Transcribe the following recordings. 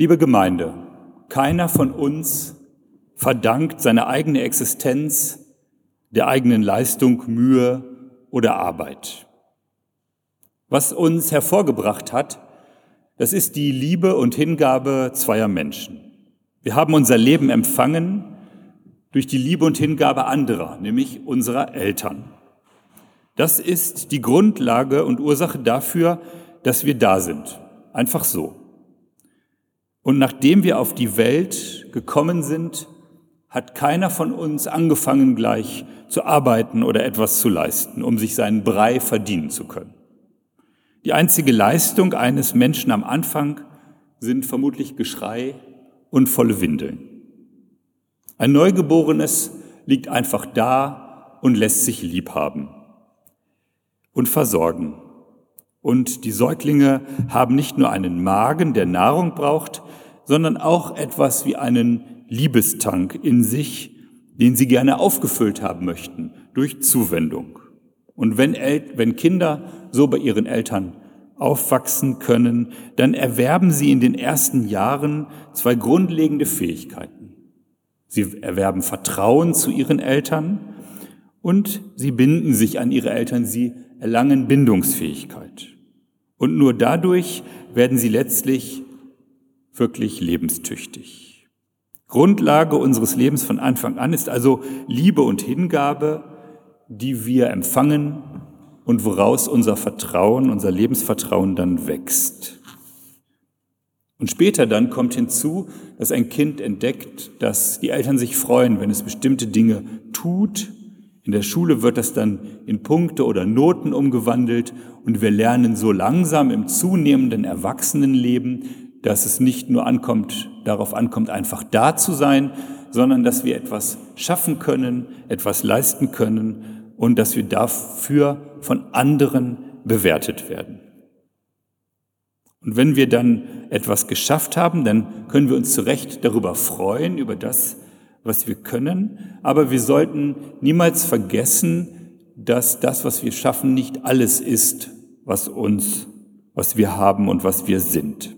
Liebe Gemeinde, keiner von uns verdankt seine eigene Existenz der eigenen Leistung, Mühe oder Arbeit. Was uns hervorgebracht hat, das ist die Liebe und Hingabe zweier Menschen. Wir haben unser Leben empfangen durch die Liebe und Hingabe anderer, nämlich unserer Eltern. Das ist die Grundlage und Ursache dafür, dass wir da sind. Einfach so. Und nachdem wir auf die Welt gekommen sind, hat keiner von uns angefangen gleich zu arbeiten oder etwas zu leisten, um sich seinen Brei verdienen zu können. Die einzige Leistung eines Menschen am Anfang sind vermutlich Geschrei und volle Windeln. Ein Neugeborenes liegt einfach da und lässt sich lieb haben und versorgen. Und die Säuglinge haben nicht nur einen Magen, der Nahrung braucht, sondern auch etwas wie einen Liebestank in sich, den sie gerne aufgefüllt haben möchten durch Zuwendung. Und wenn, El wenn Kinder so bei ihren Eltern aufwachsen können, dann erwerben sie in den ersten Jahren zwei grundlegende Fähigkeiten. Sie erwerben Vertrauen zu ihren Eltern und sie binden sich an ihre Eltern, sie erlangen Bindungsfähigkeit. Und nur dadurch werden sie letztlich wirklich lebenstüchtig. Grundlage unseres Lebens von Anfang an ist also Liebe und Hingabe, die wir empfangen und woraus unser Vertrauen, unser Lebensvertrauen dann wächst. Und später dann kommt hinzu, dass ein Kind entdeckt, dass die Eltern sich freuen, wenn es bestimmte Dinge tut. In der Schule wird das dann in Punkte oder Noten umgewandelt und wir lernen so langsam im zunehmenden Erwachsenenleben, dass es nicht nur ankommt, darauf ankommt, einfach da zu sein, sondern dass wir etwas schaffen können, etwas leisten können und dass wir dafür von anderen bewertet werden. Und wenn wir dann etwas geschafft haben, dann können wir uns zu Recht darüber freuen, über das, was wir können. Aber wir sollten niemals vergessen, dass das, was wir schaffen, nicht alles ist, was uns, was wir haben und was wir sind.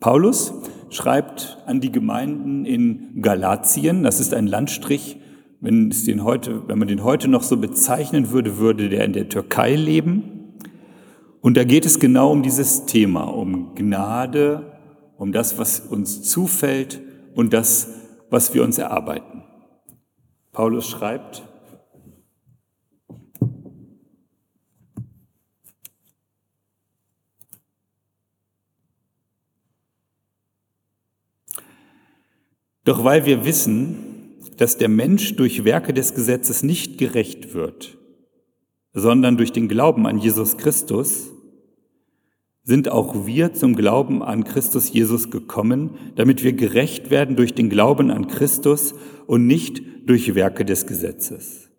Paulus schreibt an die Gemeinden in Galatien, das ist ein Landstrich wenn, heute, wenn man den heute noch so bezeichnen würde, würde der in der Türkei leben. Und da geht es genau um dieses Thema, um Gnade, um das, was uns zufällt und das, was wir uns erarbeiten. Paulus schreibt, Doch weil wir wissen, dass der Mensch durch Werke des Gesetzes nicht gerecht wird, sondern durch den Glauben an Jesus Christus, sind auch wir zum Glauben an Christus Jesus gekommen, damit wir gerecht werden durch den Glauben an Christus und nicht durch Werke des Gesetzes.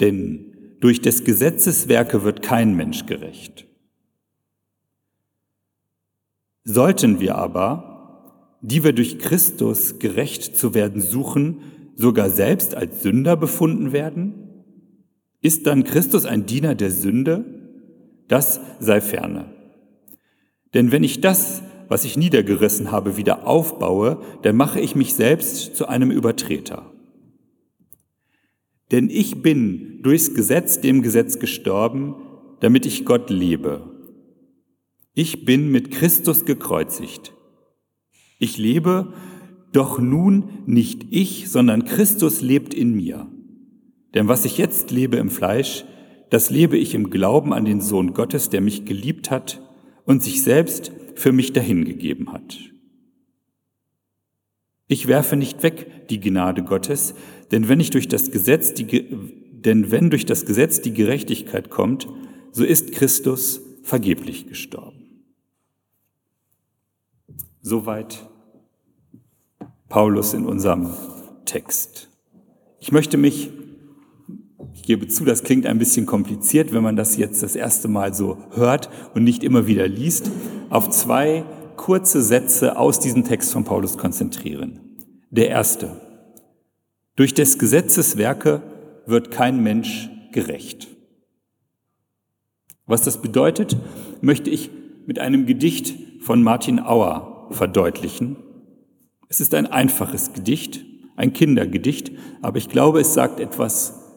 Denn durch des Gesetzes Werke wird kein Mensch gerecht. Sollten wir aber, die wir durch Christus gerecht zu werden suchen, sogar selbst als Sünder befunden werden? Ist dann Christus ein Diener der Sünde? Das sei ferne. Denn wenn ich das, was ich niedergerissen habe, wieder aufbaue, dann mache ich mich selbst zu einem Übertreter. Denn ich bin durchs Gesetz dem Gesetz gestorben, damit ich Gott lebe. Ich bin mit Christus gekreuzigt. Ich lebe, doch nun nicht ich, sondern Christus lebt in mir. Denn was ich jetzt lebe im Fleisch, das lebe ich im Glauben an den Sohn Gottes, der mich geliebt hat und sich selbst für mich dahingegeben hat. Ich werfe nicht weg die Gnade Gottes, denn wenn ich durch das Gesetz die, denn wenn durch das Gesetz die Gerechtigkeit kommt, so ist Christus vergeblich gestorben. Soweit Paulus in unserem Text. Ich möchte mich, ich gebe zu, das klingt ein bisschen kompliziert, wenn man das jetzt das erste Mal so hört und nicht immer wieder liest, auf zwei kurze Sätze aus diesem Text von Paulus konzentrieren. Der erste. Durch des Gesetzes Werke wird kein Mensch gerecht. Was das bedeutet, möchte ich mit einem Gedicht von Martin Auer verdeutlichen. Es ist ein einfaches Gedicht, ein Kindergedicht, aber ich glaube, es sagt etwas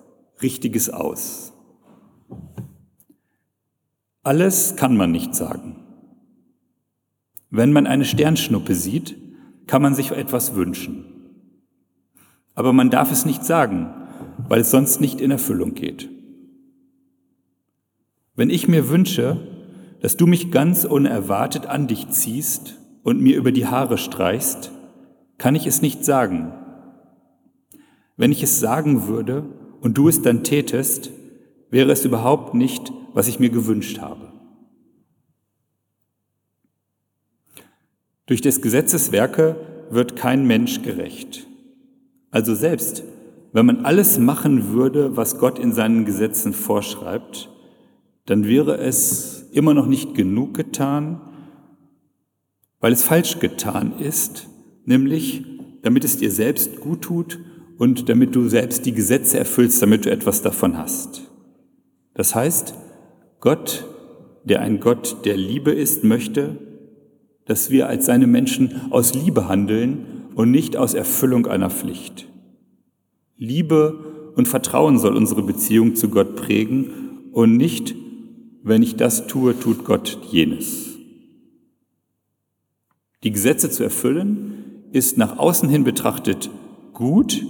Richtiges aus. Alles kann man nicht sagen. Wenn man eine Sternschnuppe sieht, kann man sich etwas wünschen. Aber man darf es nicht sagen, weil es sonst nicht in Erfüllung geht. Wenn ich mir wünsche, dass du mich ganz unerwartet an dich ziehst und mir über die Haare streichst, kann ich es nicht sagen. Wenn ich es sagen würde und du es dann tätest, wäre es überhaupt nicht, was ich mir gewünscht habe. Durch des Gesetzes Werke wird kein Mensch gerecht. Also selbst, wenn man alles machen würde, was Gott in seinen Gesetzen vorschreibt, dann wäre es immer noch nicht genug getan, weil es falsch getan ist, nämlich damit es dir selbst gut tut und damit du selbst die Gesetze erfüllst, damit du etwas davon hast. Das heißt, Gott, der ein Gott der Liebe ist, möchte, dass wir als seine Menschen aus Liebe handeln und nicht aus Erfüllung einer Pflicht. Liebe und Vertrauen soll unsere Beziehung zu Gott prägen und nicht, wenn ich das tue, tut Gott jenes. Die Gesetze zu erfüllen ist nach außen hin betrachtet gut,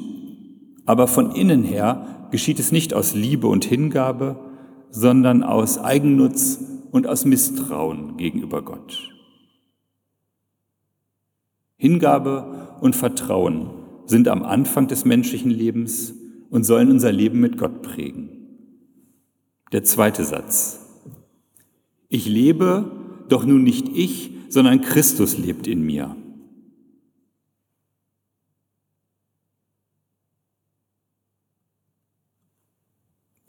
aber von innen her geschieht es nicht aus Liebe und Hingabe, sondern aus Eigennutz und aus Misstrauen gegenüber Gott. Hingabe und Vertrauen sind am Anfang des menschlichen Lebens und sollen unser Leben mit Gott prägen. Der zweite Satz. Ich lebe, doch nun nicht ich, sondern Christus lebt in mir.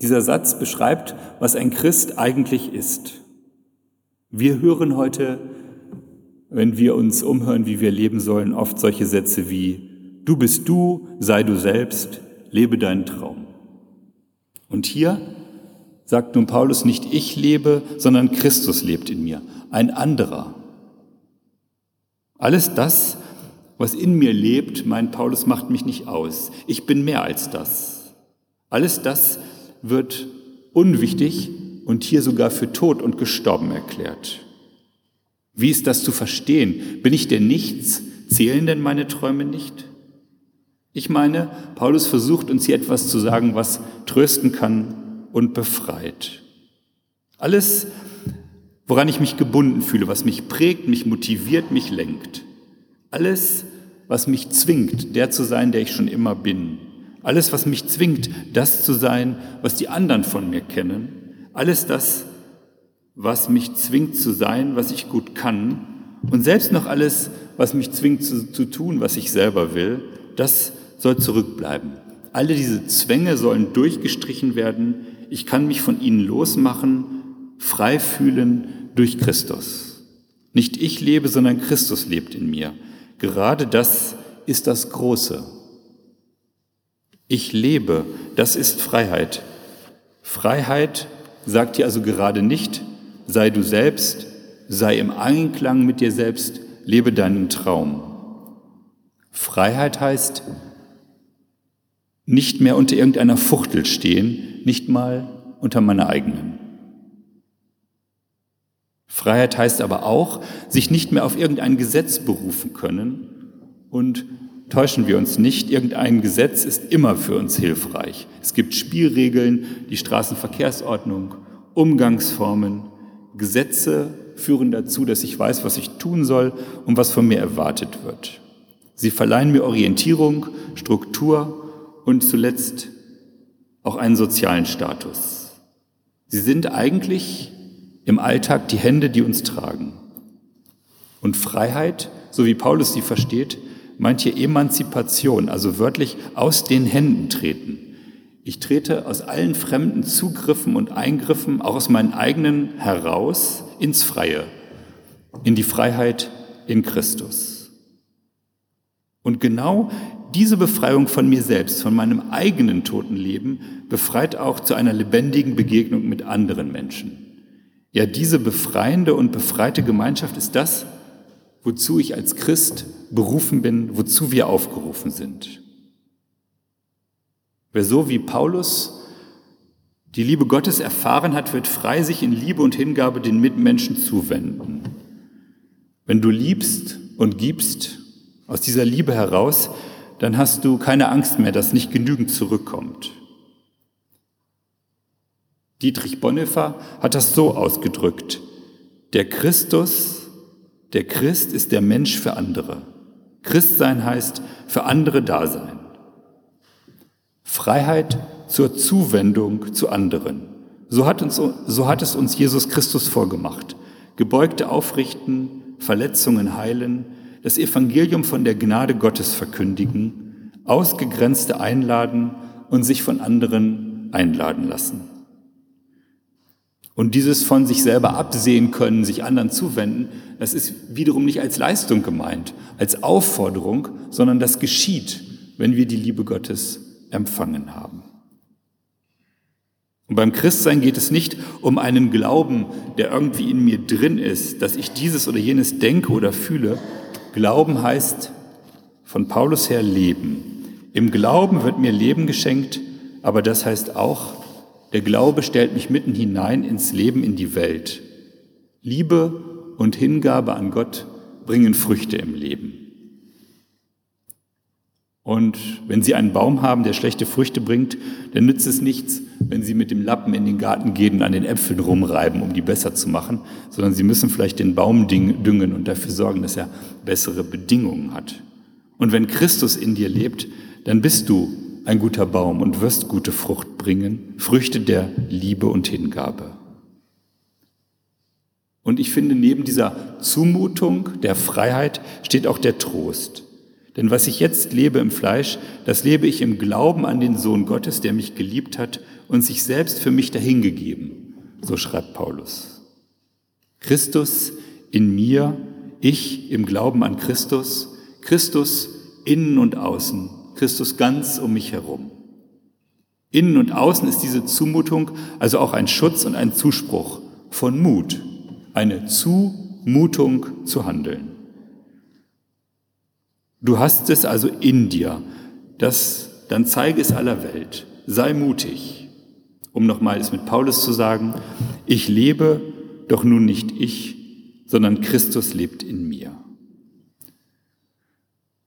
Dieser Satz beschreibt, was ein Christ eigentlich ist. Wir hören heute wenn wir uns umhören, wie wir leben sollen, oft solche Sätze wie, du bist du, sei du selbst, lebe deinen Traum. Und hier sagt nun Paulus nicht ich lebe, sondern Christus lebt in mir, ein anderer. Alles das, was in mir lebt, meint Paulus, macht mich nicht aus. Ich bin mehr als das. Alles das wird unwichtig und hier sogar für tot und gestorben erklärt. Wie ist das zu verstehen? Bin ich denn nichts? Zählen denn meine Träume nicht? Ich meine, Paulus versucht uns hier etwas zu sagen, was trösten kann und befreit. Alles, woran ich mich gebunden fühle, was mich prägt, mich motiviert, mich lenkt. Alles, was mich zwingt, der zu sein, der ich schon immer bin. Alles, was mich zwingt, das zu sein, was die anderen von mir kennen. Alles das, was mich zwingt zu sein, was ich gut kann. Und selbst noch alles, was mich zwingt zu, zu tun, was ich selber will, das soll zurückbleiben. Alle diese Zwänge sollen durchgestrichen werden. Ich kann mich von ihnen losmachen, frei fühlen durch Christus. Nicht ich lebe, sondern Christus lebt in mir. Gerade das ist das Große. Ich lebe, das ist Freiheit. Freiheit sagt hier also gerade nicht, sei du selbst, sei im Einklang mit dir selbst, lebe deinen Traum. Freiheit heißt, nicht mehr unter irgendeiner Fuchtel stehen, nicht mal unter meiner eigenen. Freiheit heißt aber auch, sich nicht mehr auf irgendein Gesetz berufen können und täuschen wir uns nicht, irgendein Gesetz ist immer für uns hilfreich. Es gibt Spielregeln, die Straßenverkehrsordnung, Umgangsformen, Gesetze führen dazu, dass ich weiß, was ich tun soll und was von mir erwartet wird. Sie verleihen mir Orientierung, Struktur und zuletzt auch einen sozialen Status. Sie sind eigentlich im Alltag die Hände, die uns tragen. Und Freiheit, so wie Paulus sie versteht, hier Emanzipation, also wörtlich aus den Händen treten. Ich trete aus allen fremden Zugriffen und Eingriffen, auch aus meinen eigenen heraus, ins Freie, in die Freiheit in Christus. Und genau diese Befreiung von mir selbst, von meinem eigenen toten Leben, befreit auch zu einer lebendigen Begegnung mit anderen Menschen. Ja, diese befreiende und befreite Gemeinschaft ist das, wozu ich als Christ berufen bin, wozu wir aufgerufen sind. Wer so wie Paulus die Liebe Gottes erfahren hat, wird frei sich in Liebe und Hingabe den Mitmenschen zuwenden. Wenn du liebst und gibst aus dieser Liebe heraus, dann hast du keine Angst mehr, dass nicht genügend zurückkommt. Dietrich Bonhoeffer hat das so ausgedrückt. Der Christus, der Christ ist der Mensch für andere. Christsein heißt für andere Dasein. Freiheit zur Zuwendung zu anderen. So hat, uns, so hat es uns Jesus Christus vorgemacht. Gebeugte aufrichten, Verletzungen heilen, das Evangelium von der Gnade Gottes verkündigen, Ausgegrenzte einladen und sich von anderen einladen lassen. Und dieses von sich selber absehen können, sich anderen zuwenden, das ist wiederum nicht als Leistung gemeint, als Aufforderung, sondern das geschieht, wenn wir die Liebe Gottes empfangen haben. Und beim Christsein geht es nicht um einen Glauben, der irgendwie in mir drin ist, dass ich dieses oder jenes denke oder fühle. Glauben heißt von Paulus her Leben. Im Glauben wird mir Leben geschenkt, aber das heißt auch, der Glaube stellt mich mitten hinein ins Leben, in die Welt. Liebe und Hingabe an Gott bringen Früchte im Leben. Und wenn Sie einen Baum haben, der schlechte Früchte bringt, dann nützt es nichts, wenn Sie mit dem Lappen in den Garten gehen und an den Äpfeln rumreiben, um die besser zu machen, sondern Sie müssen vielleicht den Baum düngen und dafür sorgen, dass er bessere Bedingungen hat. Und wenn Christus in dir lebt, dann bist du ein guter Baum und wirst gute Frucht bringen, Früchte der Liebe und Hingabe. Und ich finde, neben dieser Zumutung der Freiheit steht auch der Trost. Denn was ich jetzt lebe im Fleisch, das lebe ich im Glauben an den Sohn Gottes, der mich geliebt hat und sich selbst für mich dahingegeben. So schreibt Paulus. Christus in mir, ich im Glauben an Christus, Christus innen und außen, Christus ganz um mich herum. Innen und außen ist diese Zumutung also auch ein Schutz und ein Zuspruch von Mut, eine Zumutung zu handeln. Du hast es also in dir. Das, dann zeige es aller Welt. Sei mutig. Um nochmal es mit Paulus zu sagen, ich lebe, doch nun nicht ich, sondern Christus lebt in mir.